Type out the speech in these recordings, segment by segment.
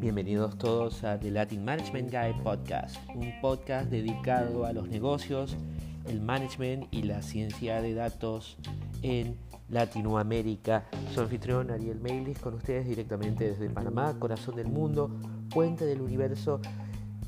Bienvenidos todos a The Latin Management Guide Podcast, un podcast dedicado a los negocios, el management y la ciencia de datos en Latinoamérica. Soy anfitrión Ariel Meilis con ustedes directamente desde Panamá, corazón del mundo, puente del universo.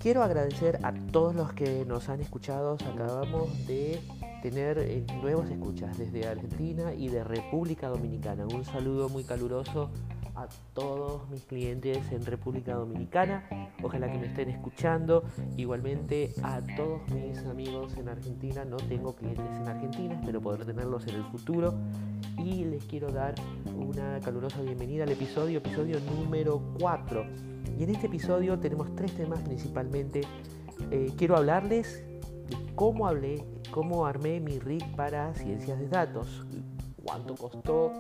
Quiero agradecer a todos los que nos han escuchado. Acabamos de tener eh, nuevos escuchas desde Argentina y de República Dominicana. Un saludo muy caluroso a todos mis clientes en República Dominicana. Ojalá que me estén escuchando. Igualmente a todos mis amigos en Argentina. No tengo clientes en Argentina, espero poder tenerlos en el futuro. Y les quiero dar una calurosa bienvenida al episodio, episodio número 4. Y en este episodio tenemos tres temas principalmente. Eh, quiero hablarles de cómo hablé, cómo armé mi rig para ciencias de datos, cuánto costó,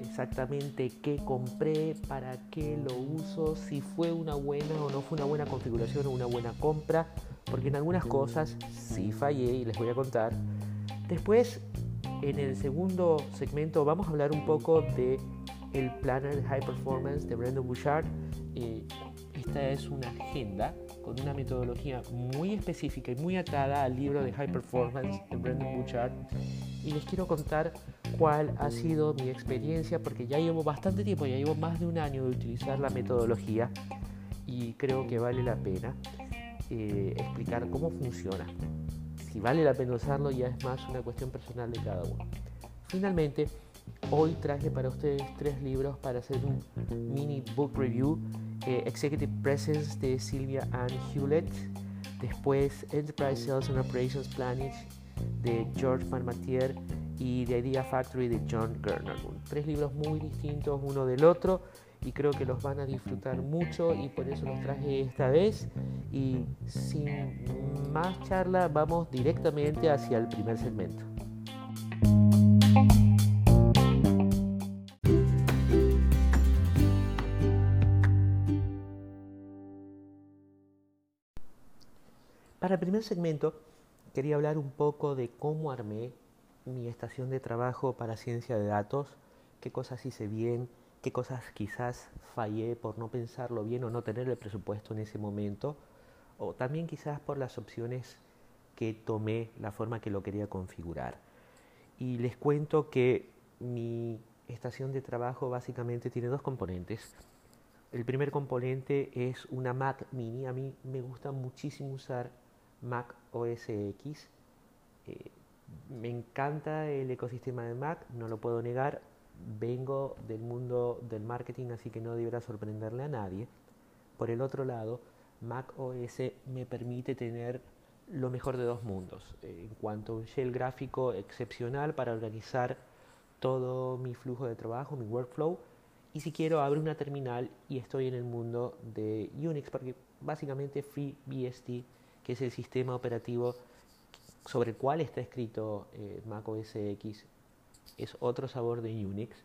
exactamente qué compré, para qué lo uso, si fue una buena o no fue una buena configuración o una buena compra, porque en algunas cosas sí fallé y les voy a contar. Después, en el segundo segmento vamos a hablar un poco de el Planner High Performance de Brandon Bouchard. Eh, esta es una agenda con una metodología muy específica y muy atada al libro de High Performance de Brandon Bouchard. Y les quiero contar cuál ha sido mi experiencia, porque ya llevo bastante tiempo, ya llevo más de un año de utilizar la metodología y creo que vale la pena eh, explicar cómo funciona. Si vale la pena usarlo ya es más una cuestión personal de cada uno. Finalmente, hoy traje para ustedes tres libros para hacer un mini book review. Eh, Executive Presence de Sylvia Ann Hewlett, después Enterprise Sales and Operations Planning de George Matier y The Idea Factory de John Gurner. Tres libros muy distintos uno del otro y creo que los van a disfrutar mucho y por eso los traje esta vez. Y sin más charla, vamos directamente hacia el primer segmento. Para el primer segmento quería hablar un poco de cómo armé mi estación de trabajo para ciencia de datos, qué cosas hice bien, qué cosas quizás fallé por no pensarlo bien o no tener el presupuesto en ese momento, o también quizás por las opciones que tomé, la forma que lo quería configurar. Y les cuento que mi estación de trabajo básicamente tiene dos componentes. El primer componente es una Mac mini. A mí me gusta muchísimo usar Mac OS X. Eh, me encanta el ecosistema de Mac, no lo puedo negar. Vengo del mundo del marketing, así que no deberá sorprenderle a nadie. Por el otro lado, Mac OS me permite tener lo mejor de dos mundos. En cuanto a un shell gráfico excepcional para organizar todo mi flujo de trabajo, mi workflow. Y si quiero, abro una terminal y estoy en el mundo de Unix, porque básicamente FreeBSD, que es el sistema operativo sobre el cual está escrito eh, Mac OS X es otro sabor de Unix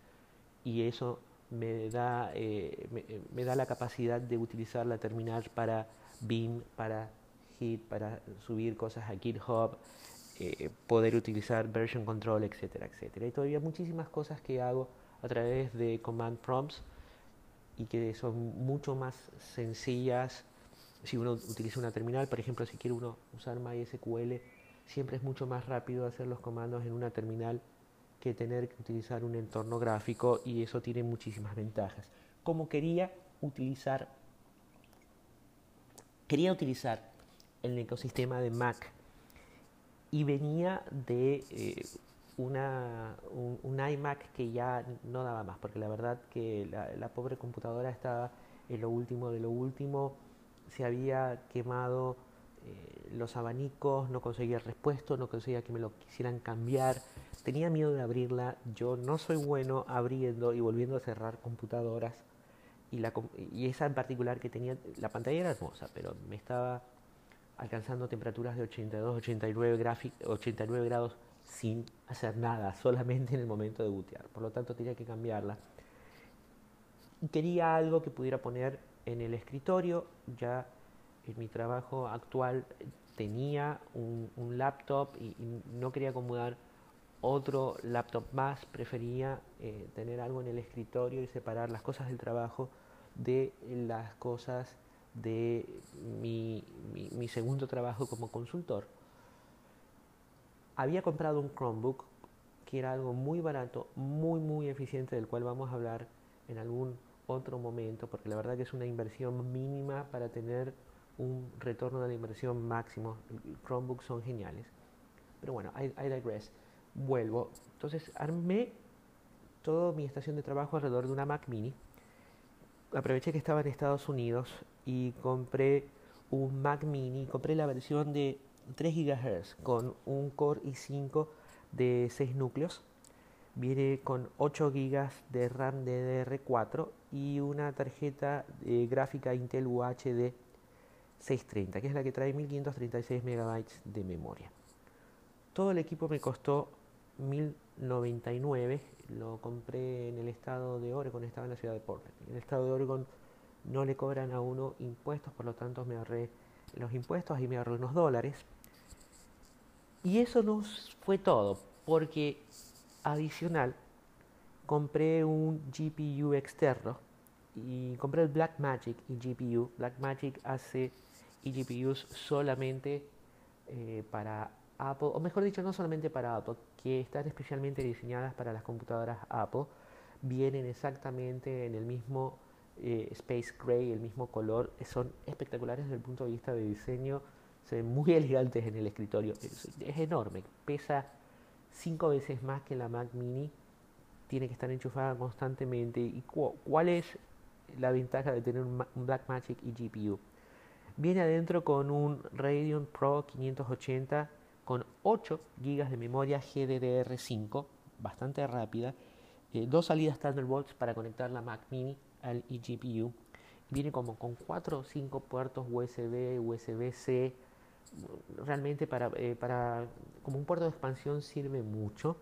y eso me da, eh, me, da la capacidad de utilizar la terminal para Beam, para Hit, para subir cosas a GitHub, eh, poder utilizar version control, etcétera, etcétera. Y todavía muchísimas cosas que hago a través de command prompts y que son mucho más sencillas si uno utiliza una terminal. Por ejemplo, si quiere uno usar MySQL siempre es mucho más rápido hacer los comandos en una terminal que tener que utilizar un entorno gráfico y eso tiene muchísimas ventajas. Como quería utilizar quería utilizar el ecosistema de Mac y venía de eh, una, un, iMac que ya no daba más, porque la verdad que la pobre computadora estaba en lo último de lo último, se había quemado eh, los abanicos, no conseguía repuesto, no conseguía que me lo quisieran cambiar, tenía miedo de abrirla, yo no soy bueno abriendo y volviendo a cerrar computadoras y, esa en particular que tenía, la pantalla era hermosa, pero me estaba alcanzando temperaturas de 82, 89, 89 grados sin hacer nada, solamente en el momento de bootear. Por lo tanto, tenía que cambiarla. Quería algo que pudiera poner en el escritorio, ya en mi trabajo actual tenía un, laptop y, no quería acomodar otro laptop más, prefería eh, tener algo en el escritorio y separar las cosas del trabajo de las cosas de mi, mi, segundo trabajo como consultor. Había comprado un Chromebook que era algo muy barato, muy muy eficiente, del cual vamos a hablar en algún otro momento, porque la verdad que es una inversión mínima para tener un retorno de la inversión máximo. Chromebooks son geniales. Pero bueno, I, I digress. Vuelvo. Entonces armé toda mi estación de trabajo alrededor de una Mac mini. Aproveché que estaba en Estados Unidos y compré un Mac mini. Compré la versión de 3 GHz con un Core i5 de 6 núcleos. Viene con 8 GB de RAM DDR4 y una tarjeta de gráfica Intel UHD 630, que es la que trae 1536 MB de memoria. Todo el equipo me costó 1099, lo compré en el estado de Oregon, estaba en la ciudad de Portland. En el estado de Oregon no le cobran a uno impuestos, por lo tanto me ahorré los impuestos y me ahorré unos dólares. Y eso no fue todo, porque adicional compré un GPU externo y compré el Blackmagic eGPU. Blackmagic hace eGPUs solamente eh, para Apple, o mejor dicho, no solamente para Apple, que están especialmente diseñadas para las computadoras Apple. Vienen exactamente en el mismo eh, Space Gray, el mismo color. Son espectaculares desde el punto de vista de diseño. Se ven muy elegantes en el escritorio. Es, es enorme. Pesa cinco veces más que la Mac Mini. Tiene que estar enchufada constantemente. ¿Y cuál es la ventaja de tener un, Blackmagic eGPU? Viene adentro con un Radeon Pro 580 con 8 GB de memoria GDDR5, bastante rápida, eh, dos salidas Thunderbolts para conectar la Mac Mini al eGPU. Viene como con 4 o 5 puertos USB, USB-C. Realmente para, eh, para, como un puerto de expansión sirve mucho.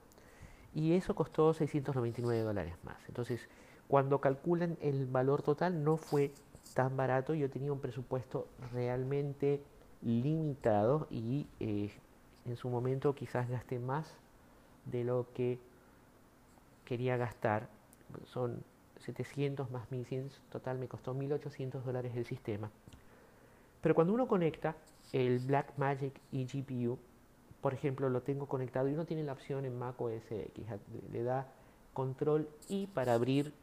Y eso costó 699 dólares más. Entonces, cuando calculan el valor total, no fue tan barato. Yo tenía un presupuesto realmente limitado y eh, en su momento quizás gasté más de lo que quería gastar. Son 700 más 1100, total me costó 1800 dólares el sistema. Pero cuando uno conecta el Blackmagic eGPU, por ejemplo, lo tengo conectado y uno tiene la opción en Mac OS X, le da control I para abrir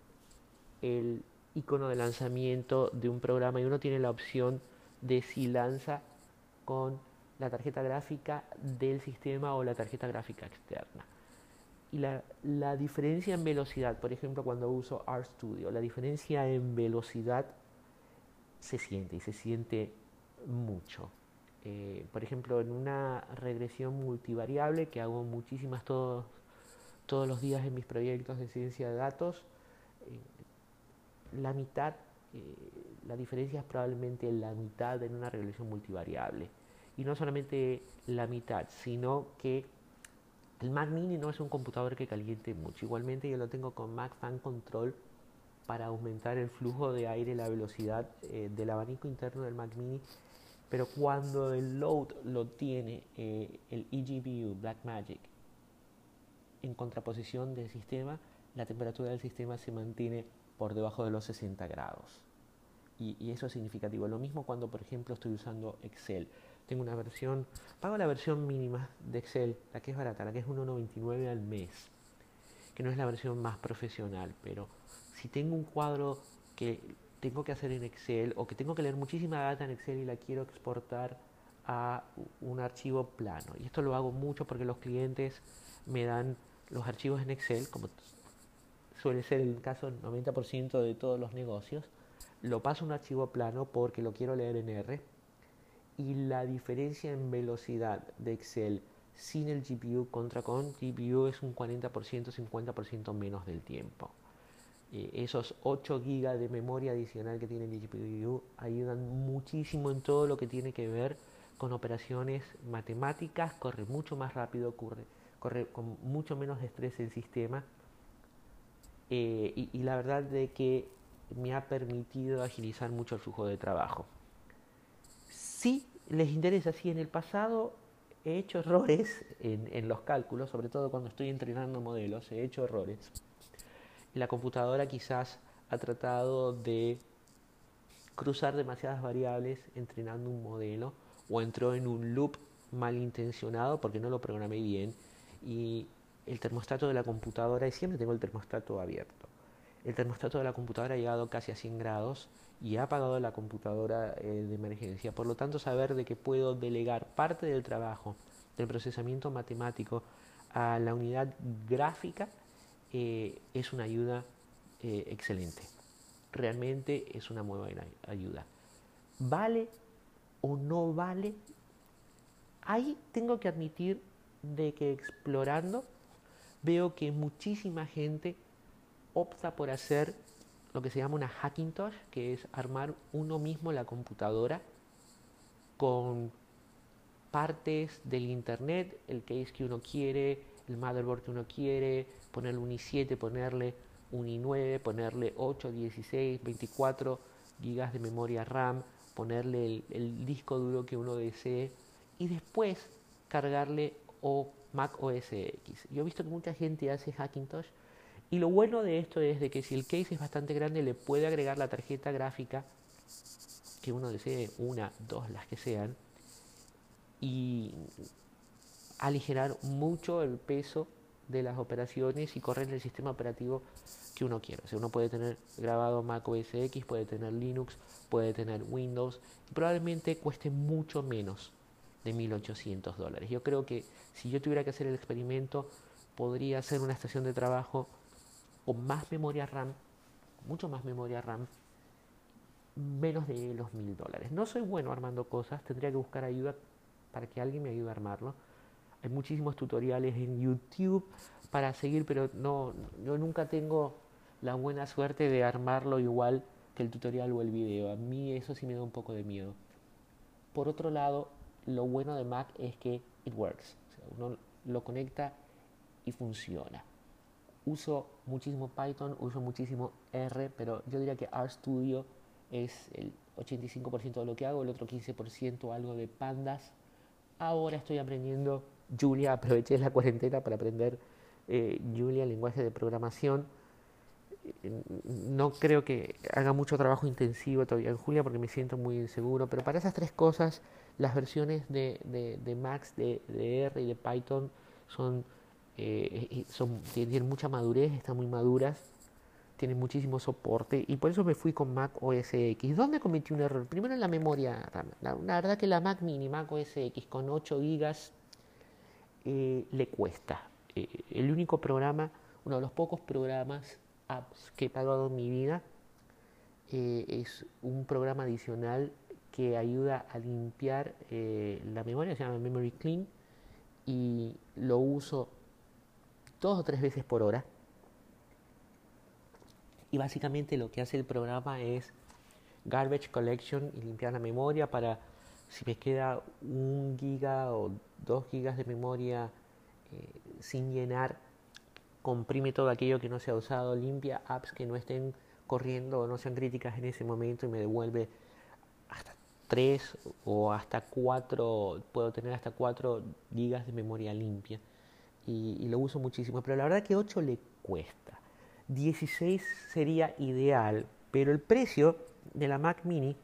el icono de lanzamiento de un programa y uno tiene la opción de si lanza con la tarjeta gráfica del sistema o la tarjeta gráfica externa. Y la, la diferencia en velocidad, por ejemplo, cuando uso RStudio, la diferencia en velocidad se siente y se siente mucho. Eh, por ejemplo, en una regresión multivariable que hago muchísimas todos, todos los días en mis proyectos de ciencia de datos, eh, la mitad, eh, la diferencia es probablemente la mitad en una regresión multivariable y no solamente la mitad, sino que el Mac Mini no es un computador que caliente mucho. Igualmente yo lo tengo con Mac Fan Control para aumentar el flujo de aire la velocidad del abanico interno del Mac Mini. Pero cuando el load lo tiene eh, el eGPU Blackmagic en contraposición del sistema, la temperatura del sistema se mantiene por debajo de los 60 grados. Y, y eso es significativo. Lo mismo cuando, por ejemplo, estoy usando Excel tengo una versión, pago la versión mínima de Excel, la que es barata, la que es 1,99 al mes, que no es la versión más profesional, pero si tengo un cuadro que tengo que hacer en Excel o que tengo que leer muchísima data en Excel y la quiero exportar a un archivo plano. Y esto lo hago mucho porque los clientes me dan los archivos en Excel, como suele ser el caso del 90% de todos los negocios. Lo paso a un archivo plano porque lo quiero leer en R y la diferencia en velocidad de Excel sin el GPU contra con GPU es un 40%, 50% menos del tiempo. Eh, esos 8 GB de memoria adicional que tiene el GPU ayudan muchísimo en todo lo que tiene que ver con operaciones matemáticas, corre mucho más rápido, corre, con mucho menos estrés el sistema eh, y, la verdad de que me ha permitido agilizar mucho el flujo de trabajo si les interesa, si en el pasado he hecho errores en, los cálculos, sobre todo cuando estoy entrenando modelos, he hecho errores. La computadora quizás ha tratado de cruzar demasiadas variables entrenando un modelo o entró en un loop malintencionado porque no lo programé bien y el termostato de la computadora, y siempre tengo el termostato abierto, el termostato de la computadora ha llegado casi a 100 grados y ha apagado la computadora eh, de emergencia. Por lo tanto, saber de que puedo delegar parte del trabajo del procesamiento matemático a la unidad gráfica eh, es una ayuda eh, excelente. Realmente es una muy buena ayuda. ¿Vale o no vale? Ahí tengo que admitir de que explorando veo que muchísima gente opta por hacer lo que se llama una Hackintosh, que es armar uno mismo la computadora con partes del internet, el case que uno quiere, el motherboard que uno quiere, ponerle un i7, ponerle un i9, ponerle 8, 16, 24 gigas de memoria RAM, ponerle el, disco duro que uno desee y después cargarle o Mac OS X. Yo he visto que mucha gente hace Hackintosh y lo bueno de esto es de que si el case es bastante grande le puede agregar la tarjeta gráfica que uno desee, una, dos, las que sean, y aligerar mucho el peso de las operaciones y correr el sistema operativo que uno quiera. O sea, uno puede tener grabado Mac OS X, puede tener Linux, puede tener Windows, y probablemente cueste mucho menos de 1.800 dólares. Yo creo que si yo tuviera que hacer el experimento, podría hacer una estación de trabajo con más memoria RAM, mucho más memoria RAM, menos de los mil dólares. No soy bueno armando cosas, tendría que buscar ayuda para que alguien me ayude a armarlo. Hay muchísimos tutoriales en YouTube para seguir, pero no, yo nunca tengo la buena suerte de armarlo igual que el tutorial o el video. A mí eso sí me da un poco de miedo. Por otro lado, lo bueno de Mac es que it works. uno lo conecta y funciona uso muchísimo Python, uso muchísimo R, pero yo diría que RStudio es el 85% de lo que hago, el otro 15% algo de pandas. Ahora estoy aprendiendo Julia, aproveché la cuarentena para aprender eh, Julia, lenguaje de programación. No creo que haga mucho trabajo intensivo todavía en Julia porque me siento muy inseguro, pero para esas tres cosas, las versiones de, de, Max, de, de R y de Python son eh, son, tienen mucha madurez, están muy maduras, tienen muchísimo soporte y por eso me fui con Mac OS X. ¿Dónde cometí un error? Primero en la memoria La, verdad que la Mac Mini, Mac OS X con 8 GB eh, le cuesta. Eh, el único programa, uno de los pocos programas, apps que he pagado en mi vida, es un programa adicional que ayuda a limpiar la memoria, se llama Memory Clean, y lo uso dos o tres veces por hora. Y básicamente lo que hace el programa es garbage collection y limpiar la memoria para si me queda un giga o dos gigas de memoria eh, sin llenar, comprime todo aquello que no se ha usado, limpia apps que no estén corriendo o no sean críticas en ese momento y me devuelve hasta tres o hasta cuatro, puedo tener hasta cuatro gigas de memoria limpia y, lo uso muchísimo, pero la verdad que 8 le cuesta. 16 sería ideal, pero el precio de la Mac Mini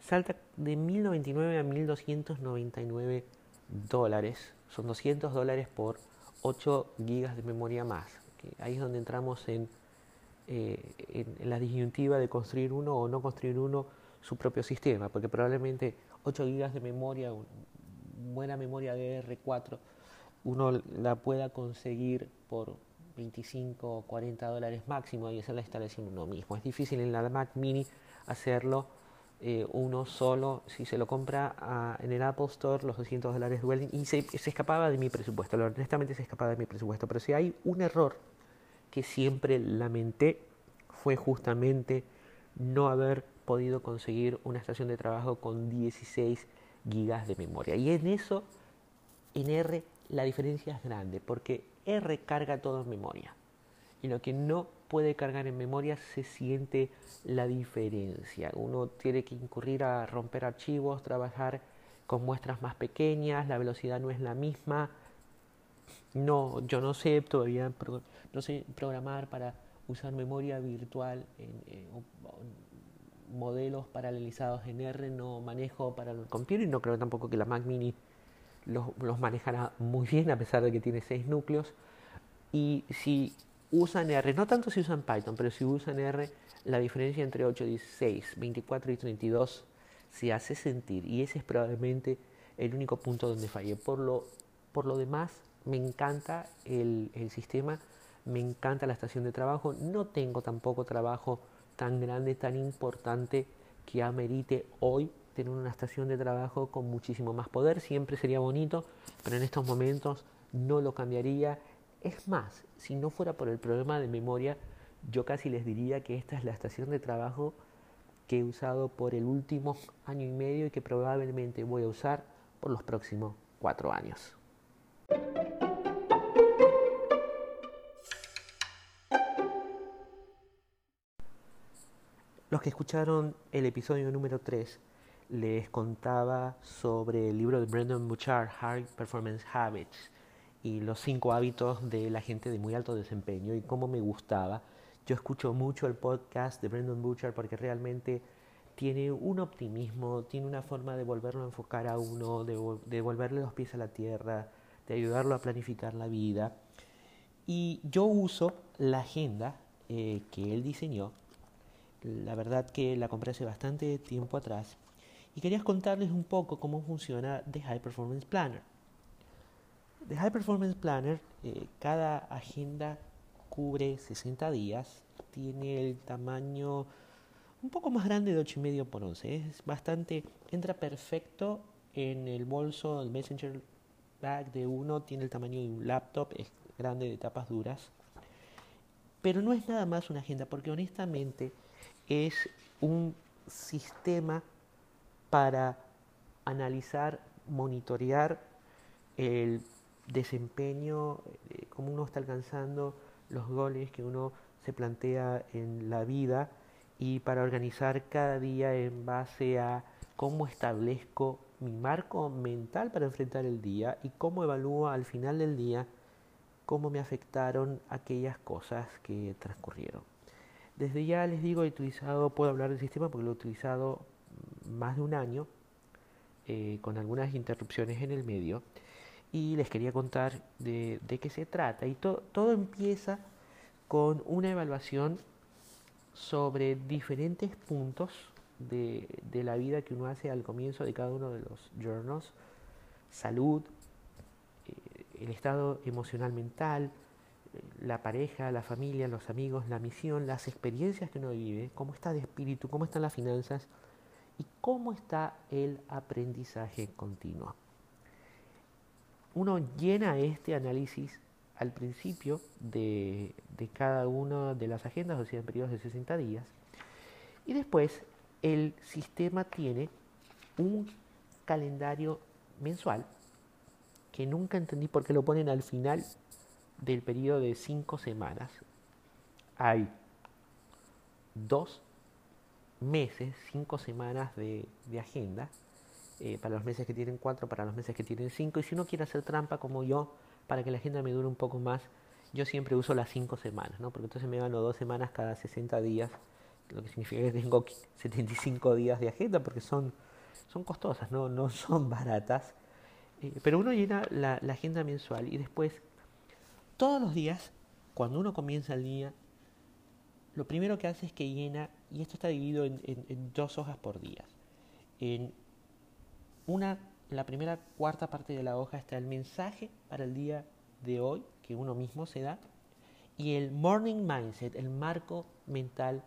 salta de 1099 a 1299 dólares. Son 200 dólares por 8 gigas de memoria más. Ahí es donde entramos en, eh, en, la disyuntiva de construir uno o no construir uno su propio sistema, porque probablemente 8 gigas de memoria, buena memoria de R4, uno la pueda conseguir por 25 o 40 dólares máximo y hacer la instalación uno mismo. Es difícil en la Mac Mini hacerlo eh, uno solo. Si se lo compra en el Apple Store, los 200 dólares duelen y se, se, escapaba de mi presupuesto. Honestamente se escapaba de mi presupuesto. Pero si hay un error que siempre lamenté fue justamente no haber podido conseguir una estación de trabajo con 16 gigas de memoria. Y en eso, en R la diferencia es grande porque R carga todo en memoria y lo que no puede cargar en memoria se siente la diferencia. Uno tiene que incurrir a romper archivos, trabajar con muestras más pequeñas, la velocidad no es la misma. No, yo no sé todavía, no sé programar para usar memoria virtual en, eh, modelos paralelizados en R, no manejo para el computer y no creo tampoco que la Mac Mini los, los manejará muy bien a pesar de que tiene seis núcleos. Y si usan R, no tanto si usan Python, pero si usan R, la diferencia entre 8, 16, 24 y 32 se hace sentir y ese es probablemente el único punto donde fallé. Por lo, por lo demás, me encanta el, el sistema, me encanta la estación de trabajo, no tengo tampoco trabajo tan grande, tan importante que amerite hoy tener una estación de trabajo con muchísimo más poder. Siempre sería bonito, pero en estos momentos no lo cambiaría. Es más, si no fuera por el problema de memoria, yo casi les diría que esta es la estación de trabajo que he usado por el último año y medio y que probablemente voy a usar por los próximos cuatro años. Los que escucharon el episodio número 3 les contaba sobre el libro de Brendan Bouchard, High Performance Habits, y los cinco hábitos de la gente de muy alto desempeño y cómo me gustaba. Yo escucho mucho el podcast de Brendan Bouchard porque realmente tiene un optimismo, tiene una forma de volverlo a enfocar a uno, de, devolverle los pies a la tierra, de ayudarlo a planificar la vida. Y yo uso la agenda eh, que él diseñó. La verdad que la compré hace bastante tiempo atrás y quería contarles un poco cómo funciona The High Performance Planner. The High Performance Planner, eh, cada agenda cubre 60 días, tiene el tamaño un poco más grande de 8,5 por 11, es bastante, entra perfecto en el bolso, el Messenger Bag de uno, tiene el tamaño de un laptop, es grande de tapas duras, pero no es nada más una agenda, porque honestamente es un sistema para analizar, monitorear el desempeño, eh, cómo uno está alcanzando los goles que uno se plantea en la vida y para organizar cada día en base a cómo establezco mi marco mental para enfrentar el día y cómo evalúo al final del día cómo me afectaron aquellas cosas que transcurrieron. Desde ya les digo, he utilizado, puedo hablar del sistema porque lo he utilizado más de un año, eh, con algunas interrupciones en el medio, y les quería contar de, qué se trata. Y todo empieza con una evaluación sobre diferentes puntos de, de, la vida que uno hace al comienzo de cada uno de los journals. Salud, eh, el estado emocional mental, la pareja, la familia, los amigos, la misión, las experiencias que uno vive, cómo está de espíritu, cómo están las finanzas y cómo está el aprendizaje continuo. Uno llena este análisis al principio de, cada una de las agendas, o sea, en periodos de 60 días, y después el sistema tiene un calendario mensual que nunca entendí por qué lo ponen al final del periodo de 5 semanas. Hay dos meses, cinco semanas de, agenda, eh, para los meses que tienen cuatro, para los meses que tienen cinco, y si uno quiere hacer trampa como yo, para que la agenda me dure un poco más, yo siempre uso las cinco semanas, ¿no? porque entonces me gano dos semanas cada 60 días, lo que significa que tengo 75 días de agenda, porque son, son costosas, no, no son baratas. Eh, pero uno llena la, agenda mensual y después, todos los días, cuando uno comienza el día, lo primero que hace es que llena, y esto está dividido en, dos hojas por día. En una, la primera cuarta parte de la hoja está el mensaje para el día de hoy que uno mismo se da y el morning mindset, el marco mental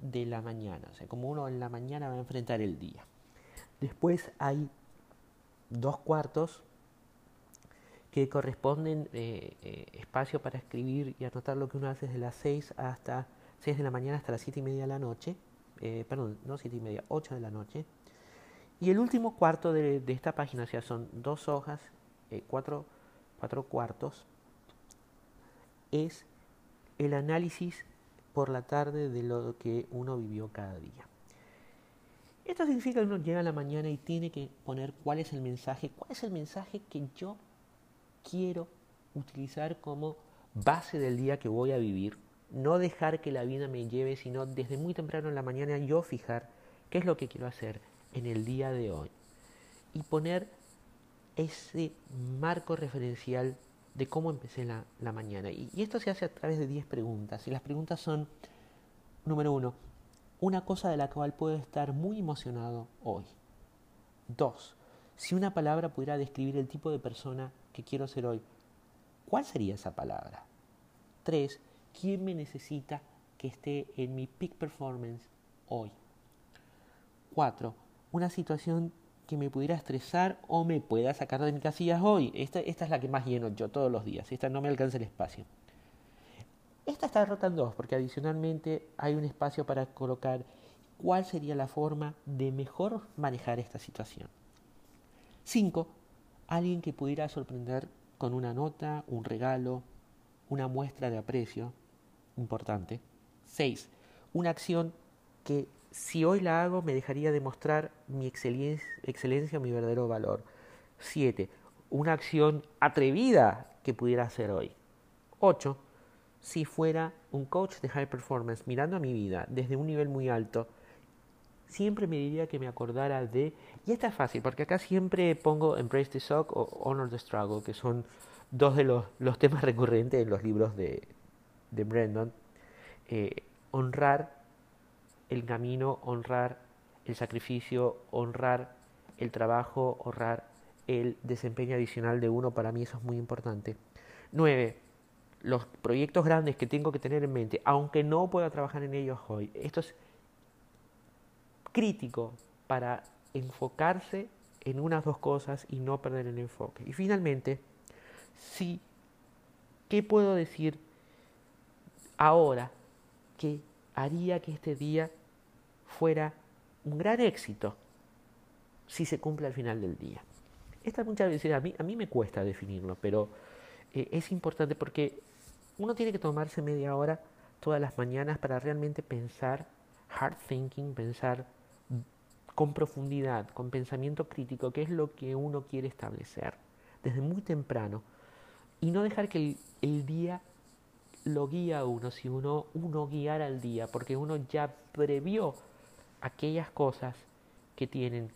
de la mañana, o sea, como uno en la mañana va a enfrentar el día. Después hay dos cuartos que corresponden eh, eh, espacio para escribir y anotar lo que uno hace desde las 6 hasta 6 de la mañana hasta las 7 y media de la noche, eh, perdón, no 7 y media, 8 de la noche. Y el último cuarto de, esta página, o sea, son dos hojas, eh, cuatro, cuatro cuartos, es el análisis por la tarde de lo que uno vivió cada día. Esto significa que uno llega a la mañana y tiene que poner cuál es el mensaje, cuál es el mensaje que yo quiero utilizar como base del día que voy a vivir. No dejar que la vida me lleve, sino desde muy temprano en la mañana yo fijar qué es lo que quiero hacer en el día de hoy. Y poner ese marco referencial de cómo empecé la, la mañana. Y, esto se hace a través de 10 preguntas. Y las preguntas son, número uno, una cosa de la cual puedo estar muy emocionado hoy. Dos, si una palabra pudiera describir el tipo de persona que quiero ser hoy, ¿cuál sería esa palabra? Tres, ¿quién me necesita que esté en mi peak performance hoy? Cuatro, una situación que me pudiera estresar o me pueda sacar de mi casillas hoy. Esta, esta es la que más lleno yo todos los días. Esta no me alcanza el espacio. Esta está rota en dos, porque adicionalmente hay un espacio para colocar cuál sería la forma de mejor manejar esta situación. Cinco, alguien que pudiera sorprender con una nota, un regalo, una muestra de aprecio importante. Seis, una acción que si hoy la hago me dejaría demostrar mi excelencia, excelencia mi verdadero valor. Siete, una acción atrevida que pudiera hacer hoy. Ocho, si fuera un coach de high performance mirando a mi vida desde un nivel muy alto, siempre me diría que me acordara de, y esta es fácil, porque acá siempre pongo Embrace the Shock o Honor the Struggle, que son dos de los, temas recurrentes en los libros de, de Brandon. Eh, honrar el camino, honrar el sacrificio, honrar el trabajo, honrar el desempeño adicional de uno, para mí eso es muy importante. Nueve, los proyectos grandes que tengo que tener en mente, aunque no pueda trabajar en ellos hoy. Esto es crítico para enfocarse en unas dos cosas y no perder el enfoque. Y finalmente, sí, ¿qué puedo decir ahora que haría que este día fuera un gran éxito si se cumple al final del día? Esta muchas veces a mí, a mí me cuesta definirlo, pero eh, es importante porque uno tiene que tomarse media hora todas las mañanas para realmente pensar hard thinking, pensar con profundidad, con pensamiento crítico, qué es lo que uno quiere establecer desde muy temprano y no dejar que el, día lo guía a uno, si uno, uno guiara al día, porque uno ya previó aquellas cosas que tienen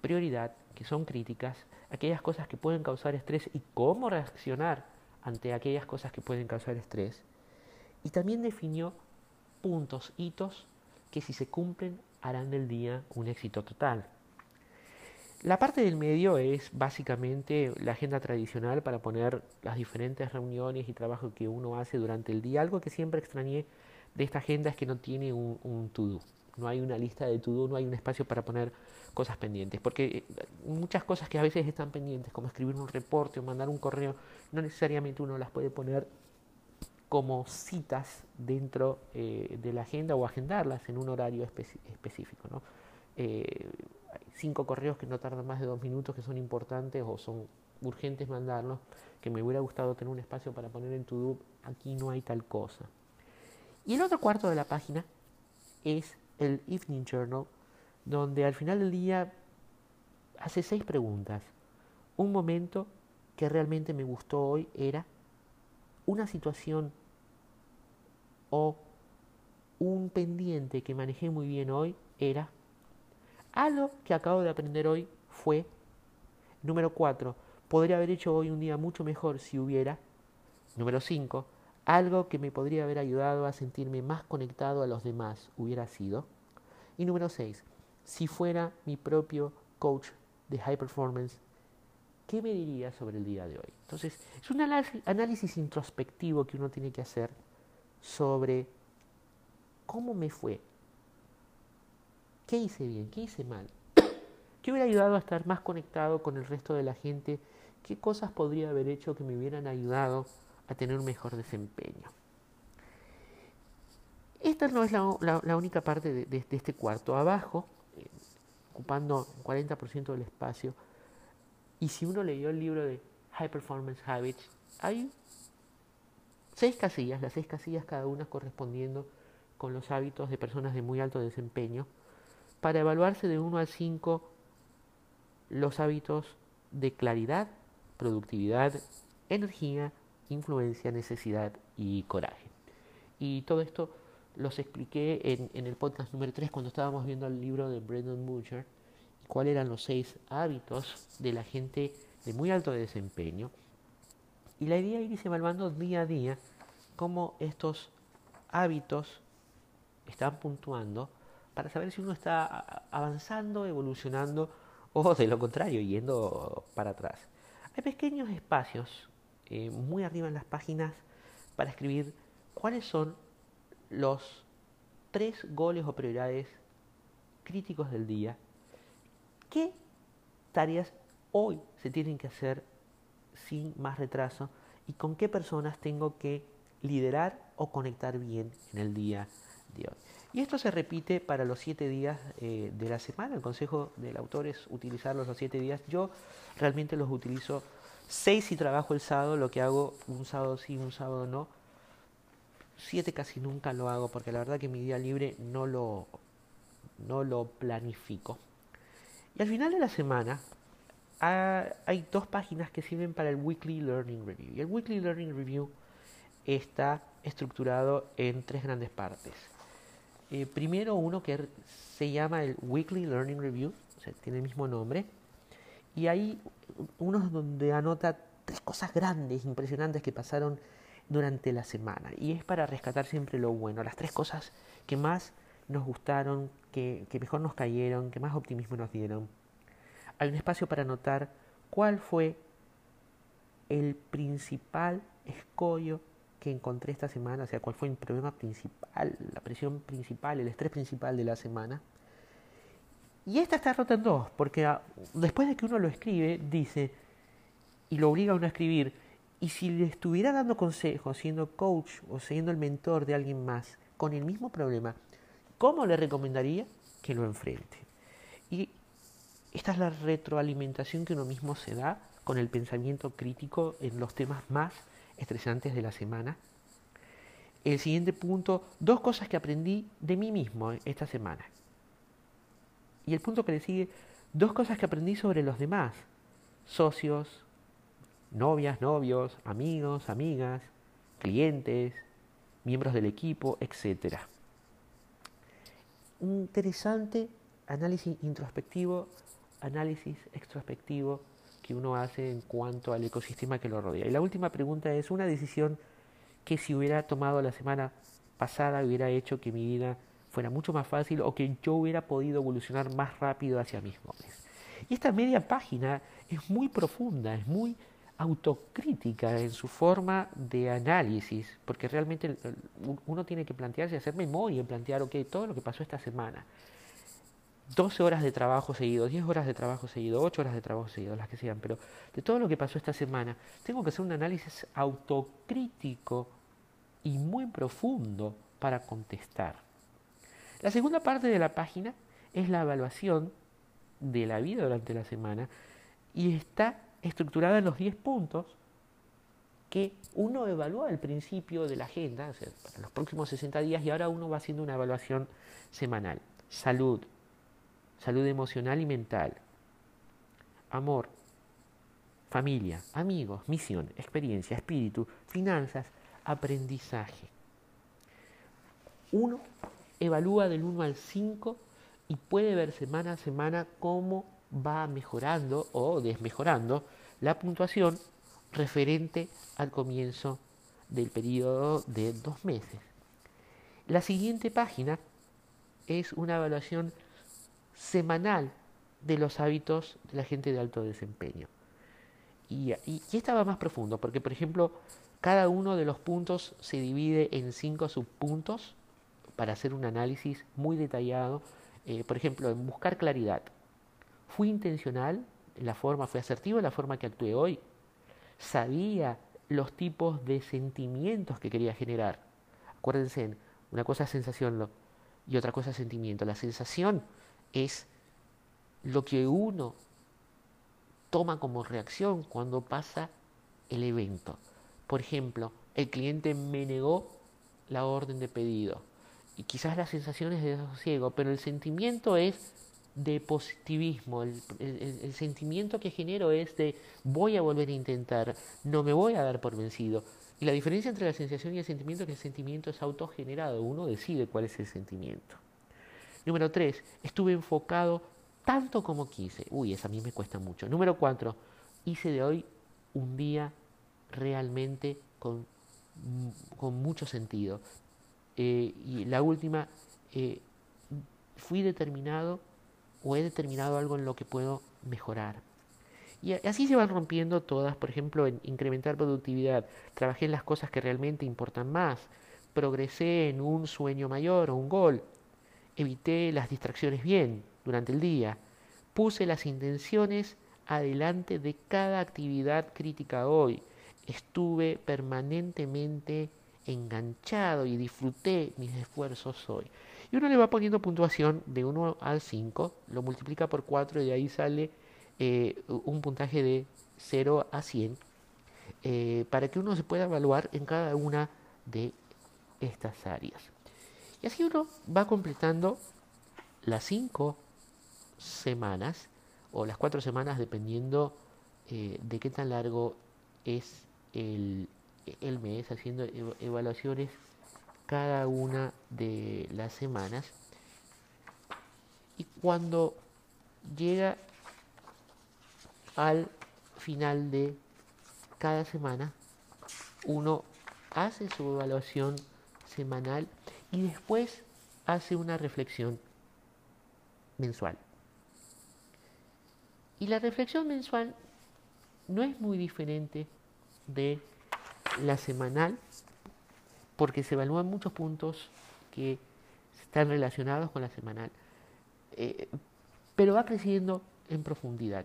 prioridad, que son críticas, aquellas cosas que pueden causar estrés y cómo reaccionar ante aquellas cosas que pueden causar estrés. Y también definió puntos, hitos, que si se cumplen harán del día un éxito total. La parte del medio es básicamente la agenda tradicional para poner las diferentes reuniones y trabajo que uno hace durante el día. Algo que siempre extrañé de esta agenda es que no tiene un, un to-do. No hay una lista de to-do, no hay un espacio para poner cosas pendientes. Porque eh, muchas cosas que a veces están pendientes, como escribir un reporte o mandar un correo, no necesariamente uno las puede poner como citas dentro eh, de la agenda o agendarlas en un horario específico. ¿no? Eh, cinco correos que no tardan más de dos minutos, que son importantes o son urgentes mandarlos, que me hubiera gustado tener un espacio para poner en tu aquí no hay tal cosa. Y el otro cuarto de la página es el Evening Journal, donde al final del día hace seis preguntas. Un momento que realmente me gustó hoy era una situación o un pendiente que manejé muy bien hoy era algo que acabo de aprender hoy fue, número 4, podría haber hecho hoy un día mucho mejor si hubiera, número 5, algo que me podría haber ayudado a sentirme más conectado a los demás hubiera sido, y número 6, si fuera mi propio coach de high performance, ¿qué me diría sobre el día de hoy? Entonces, es un análisis introspectivo que uno tiene que hacer sobre cómo me fue ¿Qué hice bien? ¿Qué hice mal? ¿Qué hubiera ayudado a estar más conectado con el resto de la gente? ¿Qué cosas podría haber hecho que me hubieran ayudado a tener un mejor desempeño? Esta no es la, única parte de, este cuarto. Abajo, eh, ocupando 40% del espacio, y si uno leyó el libro de High Performance Habits, hay seis casillas, las seis casillas cada una correspondiendo con los hábitos de personas de muy alto desempeño para evaluarse de 1 al 5 los hábitos de claridad, productividad, energía, influencia, necesidad y coraje. Y todo esto los expliqué en, el podcast número 3 cuando estábamos viendo el libro de Brendan Butcher, cuáles eran los seis hábitos de la gente de muy alto desempeño. Y la idea es ir evaluando día a día cómo estos hábitos están puntuando para saber si uno está avanzando, evolucionando o de lo contrario, yendo para atrás. Hay pequeños espacios eh, muy arriba en las páginas para escribir cuáles son los tres goles o prioridades críticos del día. ¿Qué tareas hoy se tienen que hacer sin más retraso y con qué personas tengo que liderar o conectar bien en el día de hoy. Y esto se repite para los siete días eh, de la semana. El consejo del autor es utilizarlos los siete días. Yo realmente los utilizo seis si trabajo el sábado, lo que hago un sábado sí, un sábado no. Siete casi nunca lo hago porque la verdad que mi día libre no lo, no lo planifico. Y al final de la semana hay dos páginas que sirven para el Weekly Learning Review. Y el Weekly Learning Review está estructurado en tres grandes partes. Eh, primero uno que se llama el Weekly Learning Review, o sea, tiene el mismo nombre, y hay unos donde anota tres cosas grandes, impresionantes que pasaron durante la semana. Y es para rescatar siempre lo bueno, las tres cosas que más nos gustaron, que, que mejor nos cayeron, que más optimismo nos dieron hay un espacio para anotar cuál fue el principal escollo que encontré esta semana, o sea, cuál fue el problema principal, la presión principal, el estrés principal de la semana. Y esta está rota en dos, porque ah, después de que uno lo escribe, dice, y lo obliga a uno a escribir, y si le estuviera dando consejos, siendo coach o siendo el mentor de alguien más con el mismo problema, ¿cómo le recomendaría que lo enfrente? Y esta es la retroalimentación que uno mismo se da con el pensamiento crítico en los temas más estresantes de la semana. El siguiente punto, dos cosas que aprendí de mí mismo eh, esta semana. Y el punto que le sigue, dos cosas que aprendí sobre los demás, socios, novias, novios, amigos, amigas, clientes, miembros del equipo, etc. Interesante análisis introspectivo análisis extrospectivo que uno hace en cuanto al ecosistema que lo rodea. Y la última pregunta es una decisión que si hubiera tomado la semana pasada hubiera hecho que mi vida fuera mucho más fácil o que yo hubiera podido evolucionar más rápido hacia mis goles. Y esta media página es muy profunda, es muy autocrítica en su forma de análisis, porque realmente uno tiene que plantearse, hacer memoria, plantear, ok, todo lo que pasó esta semana, 12 horas de trabajo seguido, 10 horas de trabajo seguido, 8 horas de trabajo seguido, las que sean, pero de todo lo que pasó esta semana, tengo que hacer un análisis autocrítico y muy profundo para contestar. La segunda parte de la página es la evaluación de la vida durante la semana y está estructurada en los 10 puntos que uno evalúa al principio de la agenda, para los próximos 60 días, y ahora uno va haciendo una evaluación semanal. Salud, salud emocional y mental, amor, familia, amigos, misión, experiencia, espíritu, finanzas, aprendizaje. Uno evalúa del 1 al 5 y puede ver semana a semana cómo va mejorando o desmejorando la puntuación referente al comienzo del periodo de dos meses. La siguiente página es una evaluación semanal de los hábitos de la gente de alto desempeño. Y, y, esta va más profundo, porque por ejemplo, cada uno de los puntos se divide en cinco subpuntos para hacer un análisis muy detallado. Eh, por ejemplo, en buscar claridad. ¿Fui intencional? ¿La forma fue asertiva? ¿La forma que actué hoy? ¿Sabía los tipos de sentimientos que quería generar? Acuérdense, una cosa es sensación y otra cosa es sentimiento. La sensación es lo que uno toma como reacción cuando pasa el evento. Por ejemplo, el cliente me negó la orden de pedido y quizás la sensación es de desasosiego, pero el sentimiento es de positivismo, el, el, sentimiento que genero es de voy a volver a intentar, no me voy a dar por vencido. Y la diferencia entre la sensación y el sentimiento es que el sentimiento es autogenerado, uno decide cuál es el sentimiento. Número tres, estuve enfocado tanto como quise. Uy, esa a mí me cuesta mucho. Número cuatro, hice de hoy un día realmente con, con mucho sentido. Eh, y la última, eh, fui determinado o he determinado algo en lo que puedo mejorar. Y así se van rompiendo todas, por ejemplo, en incrementar productividad. Trabajé en las cosas que realmente importan más. Progresé en un sueño mayor o un gol. Evité las distracciones bien durante el día. Puse las intenciones adelante de cada actividad crítica hoy. Estuve permanentemente enganchado y disfruté mis esfuerzos hoy. Y uno le va poniendo puntuación de 1 al 5, lo multiplica por 4 y de ahí sale eh, un puntaje de 0 a 100 eh, para que uno se pueda evaluar en cada una de estas áreas. Y así uno va completando las 5 semanas o las 4 semanas dependiendo eh, de qué tan largo es el, el mes, haciendo evaluaciones cada una de las semanas. Y cuando llega al final de cada semana, uno hace su evaluación semanal y después hace una reflexión mensual. Y la reflexión mensual no es muy diferente de la semanal porque se evalúan muchos puntos que están relacionados con la semanal, eh, pero va creciendo en profundidad.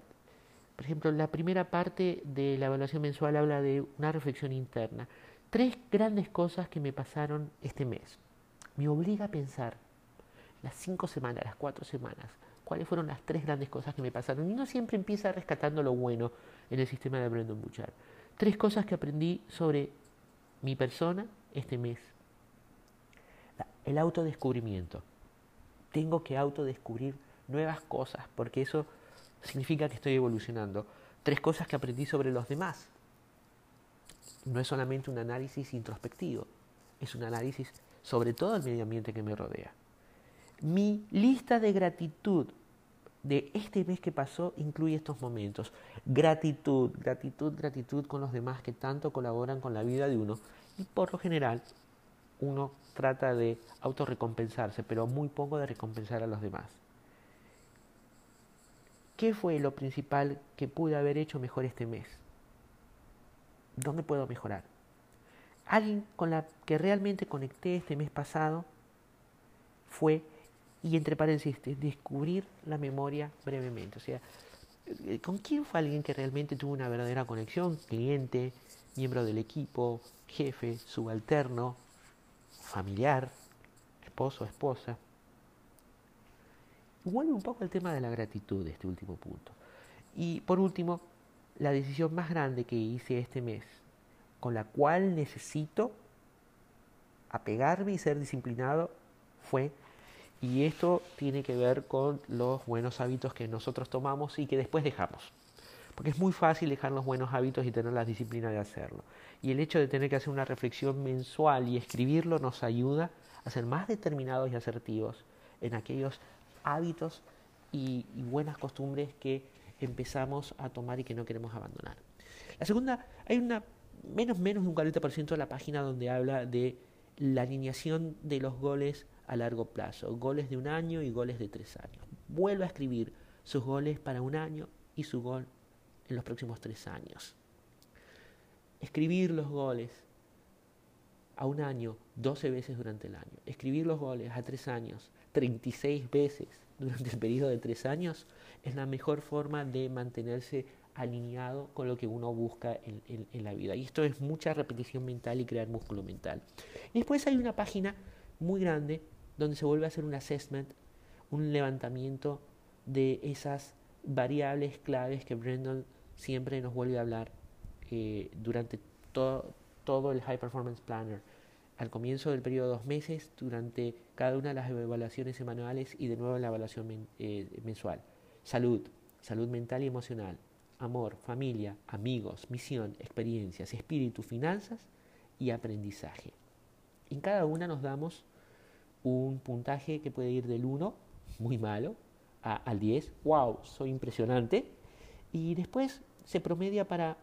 Por ejemplo, la primera parte de la evaluación mensual habla de una reflexión interna. Tres grandes cosas que me pasaron este mes. Me obliga a pensar las cinco semanas, las cuatro semanas, cuáles fueron las tres grandes cosas que me pasaron. Y no siempre empieza rescatando lo bueno en el sistema de Brendan Bouchard. Tres cosas que aprendí sobre mi persona este mes. El autodescubrimiento. Tengo que autodescubrir nuevas cosas porque eso significa que estoy evolucionando. Tres cosas que aprendí sobre los demás. No es solamente un análisis introspectivo, es un análisis sobre todo el medio ambiente que me rodea. Mi lista de gratitud de este mes que pasó incluye estos momentos. Gratitud, gratitud, gratitud con los demás que tanto colaboran con la vida de uno. Y por lo general, uno trata de autorrecompensarse, pero muy poco de recompensar a los demás. ¿Qué fue lo principal que pude haber hecho mejor este mes? ¿Dónde puedo mejorar? Alguien con la que realmente conecté este mes pasado fue y entre paréntesis, descubrir la memoria brevemente. O sea, eh, ¿con quién fue alguien que realmente tuvo una verdadera conexión? Cliente, miembro del equipo, jefe, subalterno, familiar, esposo, esposa. Vuelve un poco al tema de la gratitud, este último punto. Y por último, la decisión más grande que hice este mes, con la cual necesito apegarme y ser disciplinado, fue y esto tiene que ver con los buenos hábitos que nosotros tomamos y que después dejamos. Porque es muy fácil dejar los buenos hábitos y tener la disciplina de hacerlo. Y el hecho de tener que hacer una reflexión mensual y escribirlo nos ayuda a ser más determinados y asertivos en aquellos hábitos y, buenas costumbres que empezamos a tomar y que no queremos abandonar. La segunda, hay una menos menos de un 40% de la página donde habla de la alineación de los goles a largo plazo, goles de un año y goles de tres años. Vuelve a escribir sus goles para un año y su gol en los próximos tres años. Escribir los goles a un año 12 veces durante el año. Escribir los goles a tres años 36 veces durante el periodo de tres años es la mejor forma de mantenerse alineado con lo que uno busca en, en la vida. Y esto es mucha repetición mental y crear músculo mental. Después hay una página muy grande donde se vuelve a hacer un assessment, un levantamiento de esas variables claves que Brendan siempre nos vuelve a hablar eh, durante todo, todo el High Performance Planner. al comienzo del periodo de dos meses, durante cada una de las evaluaciones semanales y de nuevo la evaluación eh, mensual. Salud, salud mental y emocional, amor, familia, amigos, misión, experiencias, espíritu, finanzas y aprendizaje. En cada una nos damos un puntaje que puede ir del 1, muy malo, a, al 10, wow, soy impresionante, y después se promedia para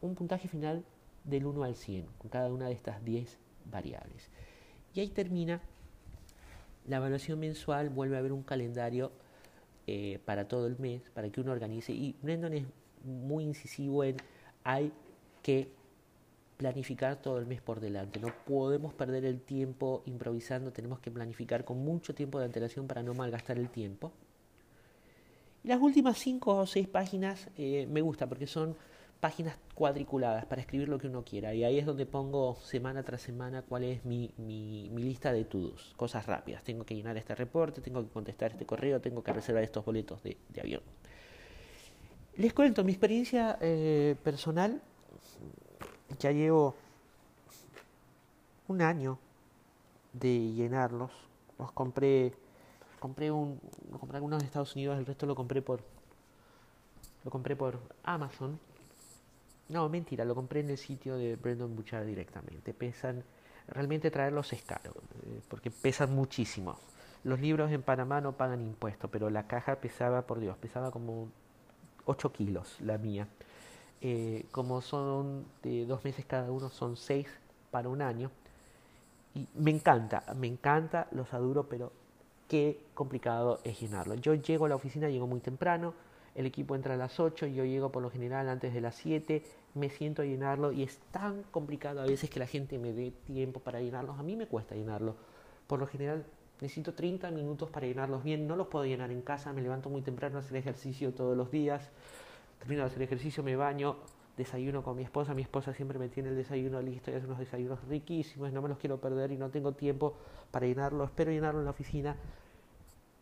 un puntaje final del 1 al 100, con cada una de estas 10 variables. Y ahí termina la evaluación mensual, vuelve a haber un calendario eh, para todo el mes, para que uno organice. Y Brendan es muy incisivo en hay que planificar todo el mes por delante. No podemos perder el tiempo improvisando, tenemos que planificar con mucho tiempo de antelación para no malgastar el tiempo. Y las últimas cinco o seis páginas eh, me gusta porque son páginas cuadriculadas para escribir lo que uno quiera. Y ahí es donde pongo semana tras semana cuál es mi, mi, lista de todos, cosas rápidas. Tengo que llenar este reporte, tengo que contestar este correo, tengo que reservar estos boletos de, avión. Les cuento mi experiencia eh, personal. Ya llevo un año de llenarlos. Los compré, compré un, lo compré algunos en Estados Unidos, el resto lo compré por, lo compré por Amazon no, mentira, lo compré en el sitio de Brendan Bouchard directamente. Pesan, realmente traerlos es caro, eh, porque pesan muchísimo. Los libros en Panamá no pagan impuestos, pero la caja pesaba, por Dios, pesaba como 8 kilos la mía. Eh, como son de dos meses cada uno, son 6 para un año. Y me encanta, me encanta, los adoro, pero qué complicado es llenarlo. Yo llego a la oficina, llego muy temprano, el equipo entra a las 8, yo llego por lo general antes de las 7, me siento a llenarlo y es tan complicado a veces que la gente me dé tiempo para llenarlos. A mí me cuesta llenarlo. Por lo general necesito 30 minutos para llenarlos bien, no los puedo llenar en casa, me levanto muy temprano a hacer ejercicio todos los días, termino de hacer ejercicio, me baño, desayuno con mi esposa, mi esposa siempre me tiene el desayuno listo y hace unos desayunos riquísimos, no me los quiero perder y no tengo tiempo para llenarlo, espero llenarlo en la oficina.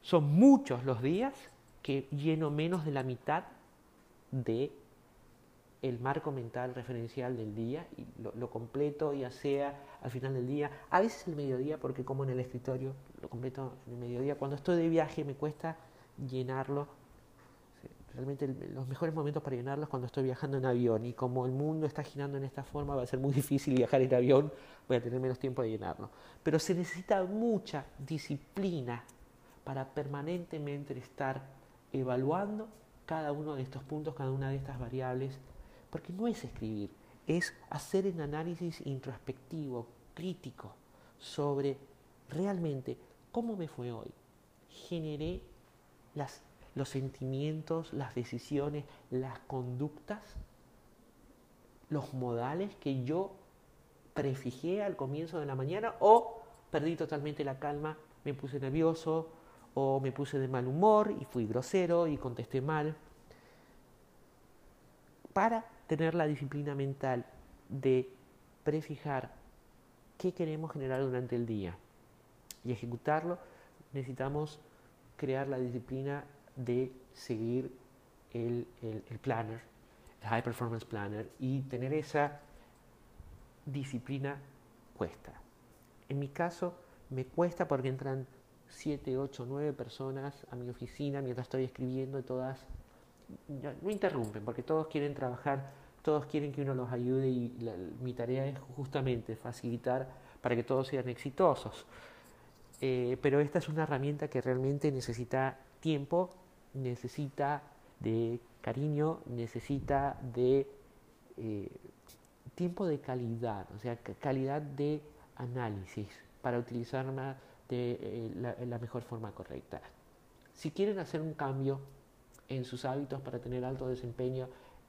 Son muchos los días que lleno menos de la mitad de el marco mental referencial del día y lo, completo ya sea al final del día, a veces el mediodía porque como en el escritorio lo completo en el mediodía, cuando estoy de viaje me cuesta llenarlo, realmente los mejores momentos para llenarlo es cuando estoy viajando en avión y como el mundo está girando en esta forma va a ser muy difícil viajar en avión, voy a tener menos tiempo de llenarlo, pero se necesita mucha disciplina para permanentemente estar evaluando cada uno de estos puntos, cada una de estas variables, porque no es escribir, es hacer un análisis introspectivo, crítico, sobre realmente cómo me fue hoy. Generé las, los sentimientos, las decisiones, las conductas, los modales que yo prefijé al comienzo de la mañana o perdí totalmente la calma, me puse nervioso, o me puse de mal humor y fui grosero y contesté mal, para tener la disciplina mental de prefijar qué queremos generar durante el día y ejecutarlo, necesitamos crear la disciplina de seguir el, el, planner, el High Performance Planner, y tener esa disciplina cuesta. En mi caso, me cuesta porque entran 7, 8, 9 personas a mi oficina mientras estoy escribiendo todas no interrumpen porque todos quieren trabajar, todos quieren que uno los ayude y mi tarea es justamente facilitar para que todos sean exitosos. Eh, pero esta es una herramienta que realmente necesita tiempo, necesita de cariño, necesita de eh, tiempo de calidad, o sea, calidad de análisis para utilizarla de eh, la, mejor forma correcta. Si quieren hacer un cambio en sus hábitos para tener alto desempeño,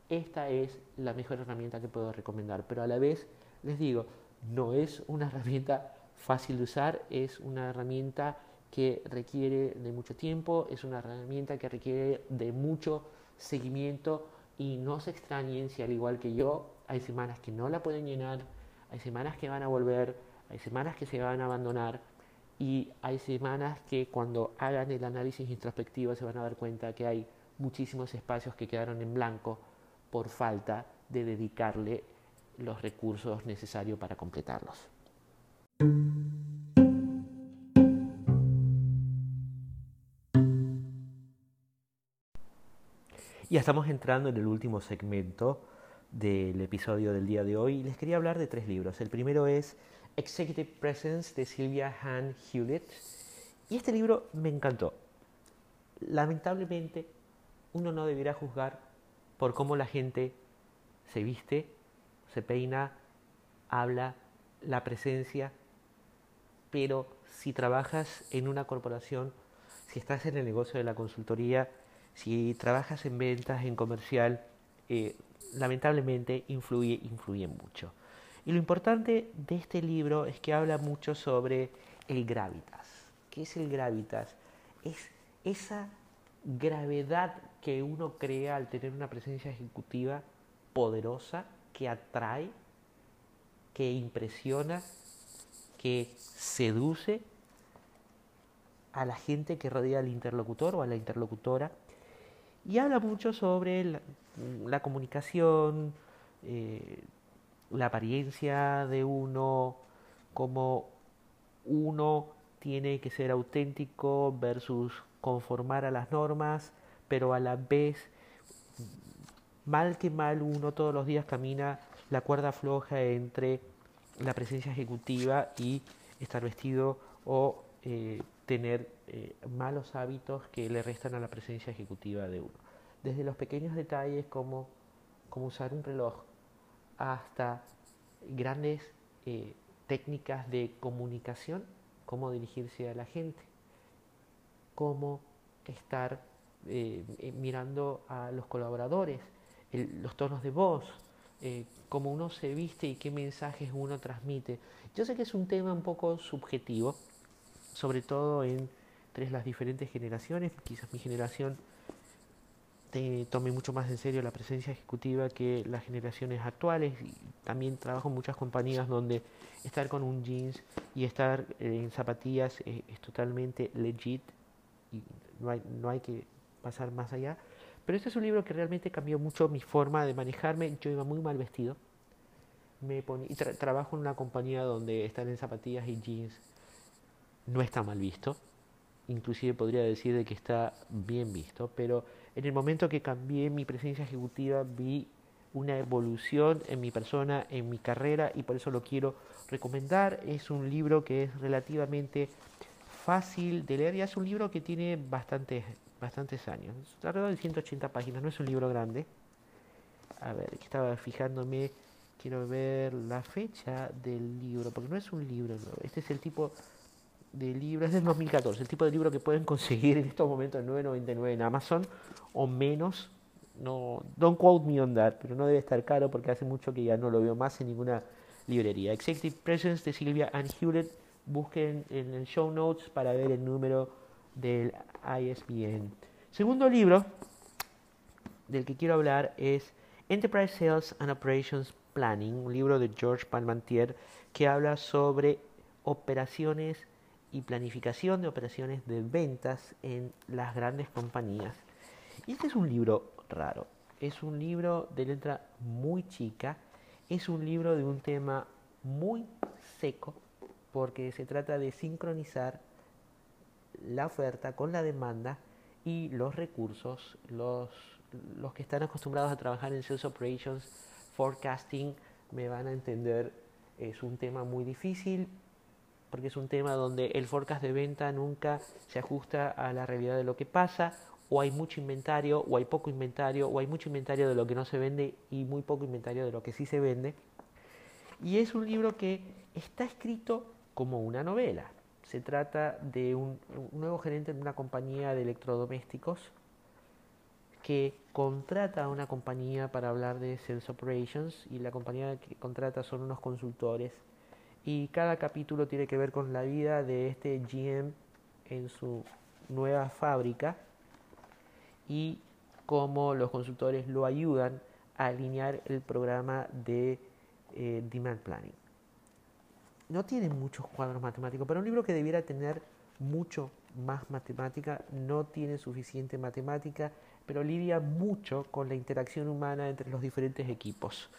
esta es la mejor herramienta que puedo recomendar. Pero a la vez, les digo, no es una herramienta fácil de usar, es una herramienta que requiere de mucho tiempo, es una herramienta que requiere de mucho seguimiento y no se extrañen si al igual que yo hay semanas que no la pueden llenar, hay semanas que van a volver, hay semanas que se van a abandonar, y hay semanas que cuando hagan el análisis introspectivo se van a dar cuenta que hay muchísimos espacios que quedaron en blanco por falta de dedicarle los recursos necesarios para completarlos. Ya estamos entrando en el último segmento del episodio del día de hoy. Les quería hablar de tres libros. El primero es Executive Presence de Sylvia Han Hewlett. Y este libro me encantó. Lamentablemente, uno no debería juzgar por cómo la gente se viste, se peina, habla, la presencia, pero si trabajas en una corporación, si estás en el negocio de la consultoría, si trabajas en ventas, en comercial, eh, lamentablemente influye, influye mucho. Y lo importante de este libro es que habla mucho sobre el gravitas. ¿Qué es el gravitas? Es esa gravedad que uno crea al tener una presencia ejecutiva poderosa que atrae, que impresiona, que seduce a la gente que rodea al interlocutor o a la interlocutora. Y habla mucho sobre la, comunicación, eh, la apariencia de uno, cómo uno tiene que ser auténtico versus conformar a las normas, pero a la vez, mal que mal, uno todos los días camina la cuerda floja entre la presencia ejecutiva y estar vestido o eh, tener eh, malos hábitos que le restan a la presencia ejecutiva de uno. Desde los pequeños detalles como, como usar un reloj hasta grandes eh, técnicas de comunicación, cómo dirigirse a la gente, cómo estar eh, mirando a los colaboradores, los tonos de voz, cómo uno se viste y qué mensajes uno transmite. Yo sé que es un tema un poco subjetivo, sobre todo entre las diferentes generaciones, quizás mi generación tome mucho más en serio la presencia ejecutiva que las generaciones actuales. También trabajo en muchas compañías donde estar con un jeans y estar eh, en zapatillas es, totalmente legit y no hay, no hay que pasar más allá. Pero este es un libro que realmente cambió mucho mi forma de manejarme. Yo iba muy mal vestido. Me y trabajo en una compañía donde estar en zapatillas y jeans no está mal visto. Inclusive podría decir de que está bien visto, pero en el momento que cambié mi presencia ejecutiva vi una evolución en mi persona, en mi carrera y por eso lo quiero recomendar. Es un libro que es relativamente fácil de leer y es un libro que tiene bastantes, bastantes años, alrededor de 180 páginas, no es un libro grande. A ver, estaba fijándome, quiero ver la fecha del libro, porque no es un libro nuevo, este es el tipo de libro, es del 2014, el tipo de libro que pueden conseguir en estos momentos en 9.99 en Amazon o menos. No, don't quote me on that, pero no debe estar caro porque hace mucho que ya no lo veo más en ninguna librería. Executive Presence de Sylvia Ann Hewlett. Busquen en el show notes para ver el número del ISBN. Segundo libro del que quiero hablar es Enterprise Sales and Operations Planning, un libro de George Palmantier que habla sobre operaciones y planificación de operaciones de ventas en las grandes compañías. Este es un libro raro, es un libro de letra muy chica, es un libro de un tema muy seco, porque se trata de sincronizar la oferta con la demanda y los recursos, los, los que están acostumbrados a trabajar en Sales Operations, Forecasting, me van a entender, es un tema muy difícil, porque es un tema donde el forecast de venta nunca se ajusta a la realidad de lo que pasa, o hay mucho inventario, o hay poco inventario, o hay mucho inventario de lo que no se vende y muy poco inventario de lo que sí se vende. Y es un libro que está escrito como una novela. Se trata de un, nuevo gerente de una compañía de electrodomésticos que contrata a una compañía para hablar de sales operations y la compañía que contrata son unos consultores y cada capítulo tiene que ver con la vida de este GM en su nueva fábrica y cómo los consultores lo ayudan a alinear el programa de eh, demand planning. No tiene muchos cuadros matemáticos, pero un libro que debiera tener mucho más matemática, no tiene suficiente matemática, pero lidia mucho con la interacción humana entre los diferentes equipos.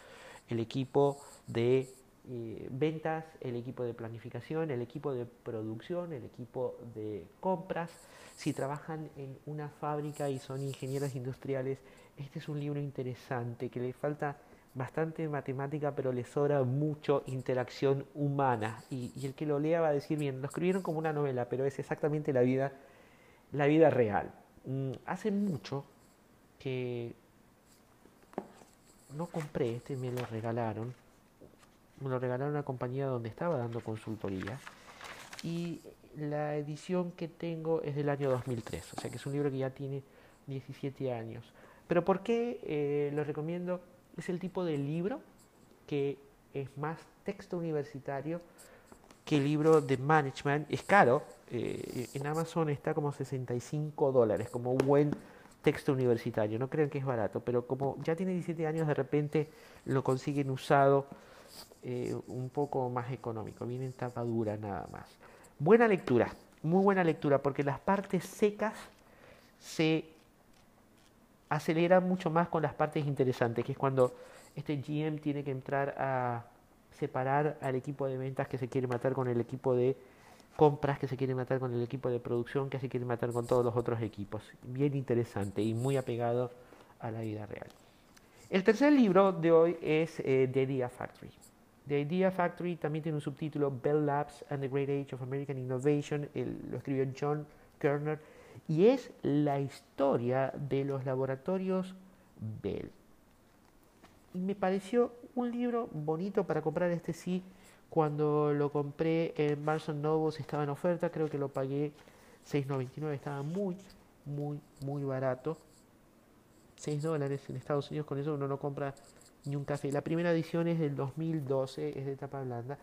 El equipo de eh, ventas, el equipo de planificación, el equipo de producción, el equipo de compras. Si trabajan en una fábrica y son ingenieros industriales, este es un libro interesante que le falta bastante matemática, pero le sobra mucho interacción humana. Y, el que lo lea va a decir, bien, lo escribieron como una novela, pero es exactamente la vida, la vida real. Mm, hace mucho que no compré este, me lo regalaron. Me lo regalaron una compañía donde estaba dando consultoría. Y la edición que tengo es del año 2003, o sea que es un libro que ya tiene 17 años. Pero ¿por qué eh, lo recomiendo? Es el tipo de libro que es más texto universitario que el libro de management. Es caro, eh, en Amazon está como 65 dólares, como un buen texto universitario. No crean que es barato, pero como ya tiene 17 años, de repente lo consiguen usado eh, un poco más económico. Viene en tapa dura nada más. Buena lectura, muy buena lectura, porque las partes secas se aceleran mucho más con las partes interesantes, que es cuando este GM tiene que entrar a separar al equipo de ventas que se quiere matar con el equipo de compras que se quiere matar con el equipo de producción que se quiere matar con todos los otros equipos. Bien interesante y muy apegado a la vida real. El tercer libro de hoy es eh, The Idea Factory. The Idea Factory también tiene un subtítulo Bell Labs and the Great Age of American Innovation. lo escribió John Kerner y es la historia de los laboratorios Bell. Y me pareció un libro bonito para comprar este sí. Cuando lo compré en Barnes Nobles estaba en oferta, creo que lo pagué 6.99, estaba muy, muy, muy barato. 6 dólares en Estados Unidos, con eso uno no compra ni un café. La primera edición es del 2012, es de tapa blanda.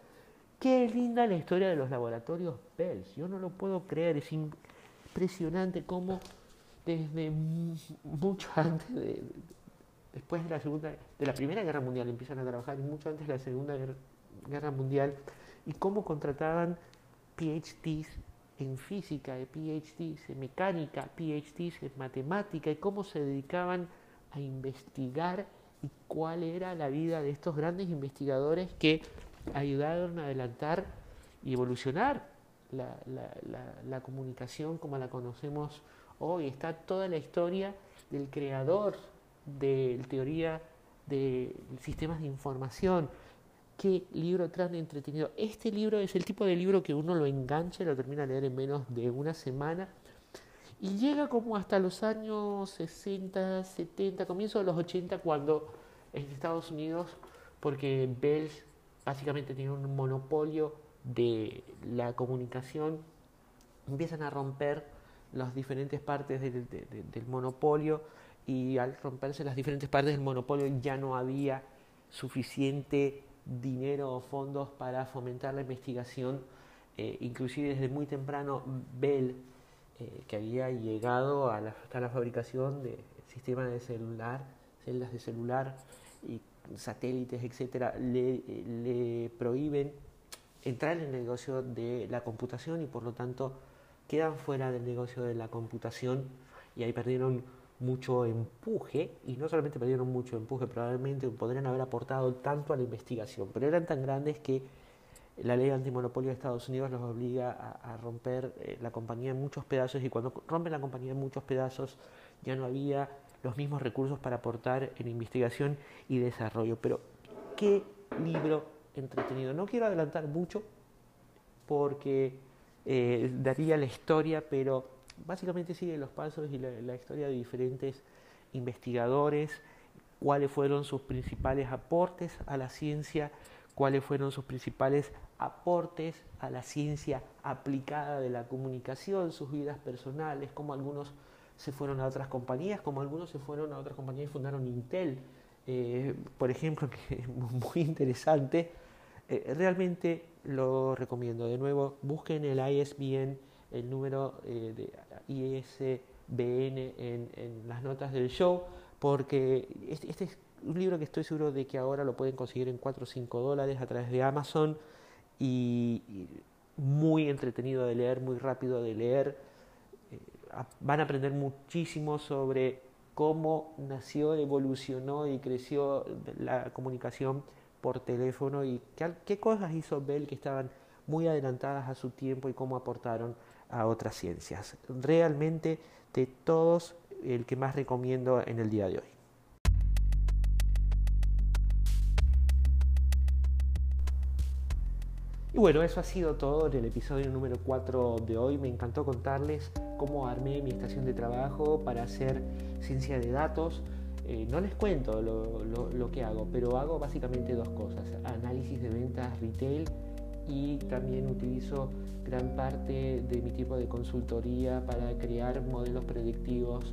Qué linda la historia de los laboratorios Bell. Yo no lo puedo creer, es impresionante cómo desde mucho antes de, después de la segunda, de la primera guerra mundial empiezan a trabajar y mucho antes de la segunda guerra, mundial y cómo contrataban PhDs en física, PhDs en mecánica, PhDs en matemática y cómo se dedicaban a investigar y cuál era la vida de estos grandes investigadores que ayudaron a adelantar y evolucionar la, comunicación como la conocemos hoy. Está toda la historia del creador de teoría de sistemas de información. Qué libro tan entretenido. Este libro es el tipo de libro que uno lo engancha y lo termina de leer en menos de una semana. Y llega como hasta los años 60, 70, comienzo de los 80, cuando en Estados Unidos, porque Bell básicamente tiene un monopolio de la comunicación, empiezan a romper las diferentes partes del, del monopolio y al romperse las diferentes partes del monopolio ya no había suficiente dinero o fondos para fomentar la investigación. Eh, inclusive desde muy temprano Bell, eh, que había llegado a la, hasta la fabricación de sistemas de celular, celdas de celular y satélites, etcétera, le, le prohíben entrar en el negocio de la computación y por lo tanto quedan fuera del negocio de la computación y ahí perdieron mucho empuje, y no solamente perdieron mucho empuje, probablemente podrían haber aportado tanto a la investigación, pero eran tan grandes que la ley antimonopolio de Estados Unidos los obliga a, romper eh, la compañía en muchos pedazos y cuando rompen la compañía en muchos pedazos ya no había los mismos recursos para aportar en investigación y desarrollo. Pero qué libro entretenido. No quiero adelantar mucho porque eh, daría la historia, pero básicamente sigue los pasos y la, historia de diferentes investigadores, cuáles fueron sus principales aportes a la ciencia, cuáles fueron sus principales aportes a la ciencia aplicada de la comunicación, sus vidas personales, cómo algunos se fueron a otras compañías, como algunos se fueron a otras compañías y fundaron Intel, eh, por ejemplo, que es muy interesante. Eh, realmente lo recomiendo. De nuevo, busquen el ISBN, el número eh, de ISBN en, las notas del show, porque este, este, es un libro que estoy seguro de que ahora lo pueden conseguir en 4 o 5 dólares a través de Amazon y, muy entretenido de leer, muy rápido de leer. Eh, van a aprender muchísimo sobre cómo nació, evolucionó y creció la comunicación por teléfono y qué cosas hizo Bell que estaban muy adelantadas a su tiempo y cómo aportaron a otras ciencias. Realmente de todos el que más recomiendo en el día de hoy. Y bueno, eso ha sido todo en el episodio número 4 de hoy. Me encantó contarles cómo armé mi estación de trabajo para hacer ciencia de datos. Eh, no les cuento lo, lo, lo que hago, pero hago básicamente dos cosas. Análisis de ventas retail y también utilizo gran parte de mi tipo de consultoría para crear modelos predictivos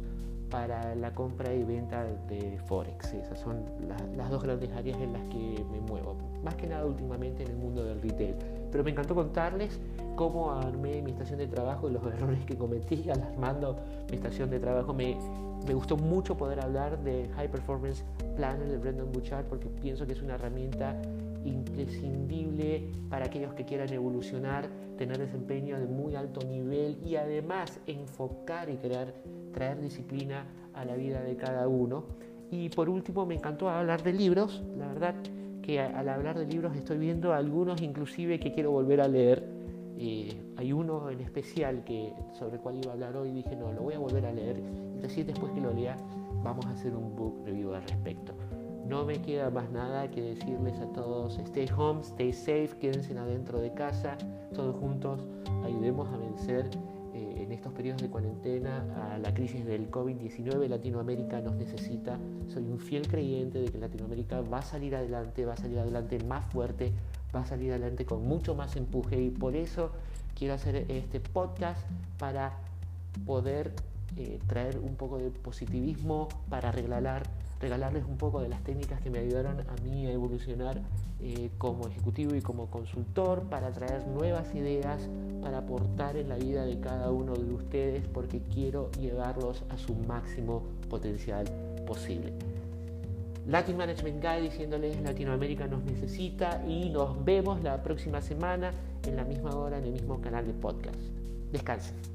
para la compra y venta de Forex. Esas son las dos grandes áreas en las que me muevo. Más que nada últimamente en el mundo del retail. Pero me encantó contarles cómo armé mi estación de trabajo y los errores que cometí alarmando mi estación de trabajo. Me, me gustó mucho poder hablar de High Performance Planner de Brendan Bouchard porque pienso que es una herramienta imprescindible para aquellos que quieran evolucionar, tener desempeño de muy alto nivel y además enfocar y crear, traer disciplina a la vida de cada uno. Y por último me encantó hablar de libros, la verdad que al hablar de libros estoy viendo algunos inclusive que quiero volver a leer. Eh, hay uno en especial que, sobre el cual iba a hablar hoy y dije, no, lo voy a volver a leer. Y después que lo lea vamos a hacer un book review al respecto. No me queda más nada que decirles a todos, stay home, stay safe, quédense adentro de casa, todos juntos ayudemos a vencer eh, en estos periodos de cuarentena a la crisis del COVID-19. Latinoamérica nos necesita. Soy un fiel creyente de que Latinoamérica va a salir adelante, va a salir adelante más fuerte, va a salir adelante con mucho más empuje y por eso quiero hacer este podcast para poder eh, traer un poco de positivismo, para regalar regalarles un poco de las técnicas que me ayudaron a mí a evolucionar eh, como ejecutivo y como consultor, para traer nuevas ideas, para aportar en la vida de cada uno de ustedes, porque quiero llevarlos a su máximo potencial posible. Latin Management Guide diciéndoles Latinoamérica nos necesita y nos vemos la próxima semana en la misma hora en el mismo canal de podcast. Descansen.